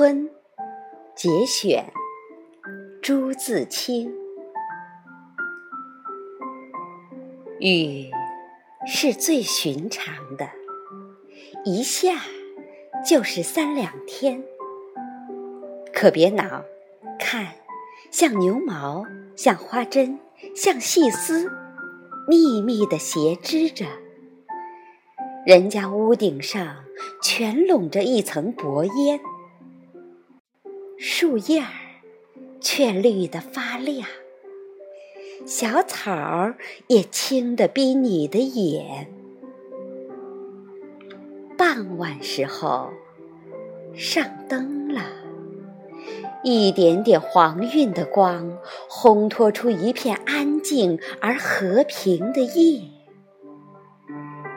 春节选，朱自清。雨是最寻常的，一下就是三两天。可别恼，看，像牛毛，像花针，像细丝，密密的斜织着。人家屋顶上全笼着一层薄烟，树叶儿却绿得发亮，小草儿也青得逼你的眼。傍晚时候，上灯了，一点点黄晕的光，烘托出一片安静而和平的夜。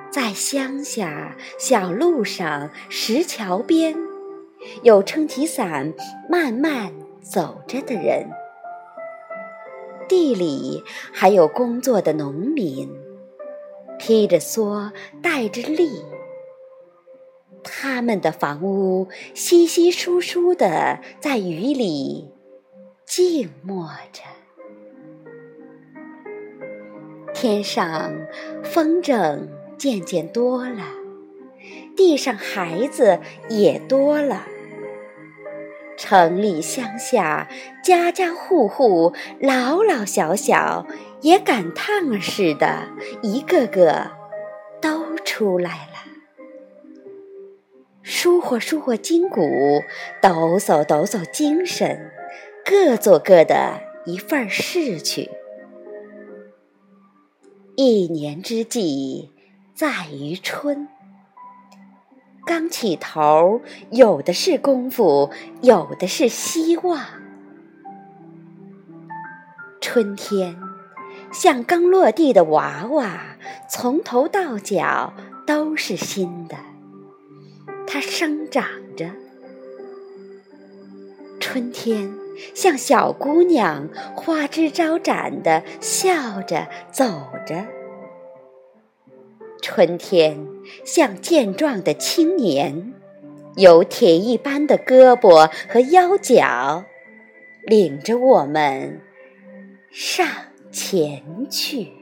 在乡下小路上、石桥边，有撑起伞慢慢走着的人；地里还有工作的农民，披着蓑，带着笠。他们的房屋稀稀疏疏的在雨里静默着。天上风筝。渐渐多了，地上孩子也多了。城里乡下，家家户户，老老小小，也赶趟儿似的，一个个都出来了。舒活舒活筋骨，抖擞抖擞精神，各做各的一份事去。一年之计。在于春，刚起头，有的是功夫，有的是希望。春天像刚落地的娃娃，从头到脚都是新的，它生长着。春天像小姑娘，花枝招展的笑着走着。春天像健壮的青年，有铁一般的胳膊和腰脚，领着我们上前去。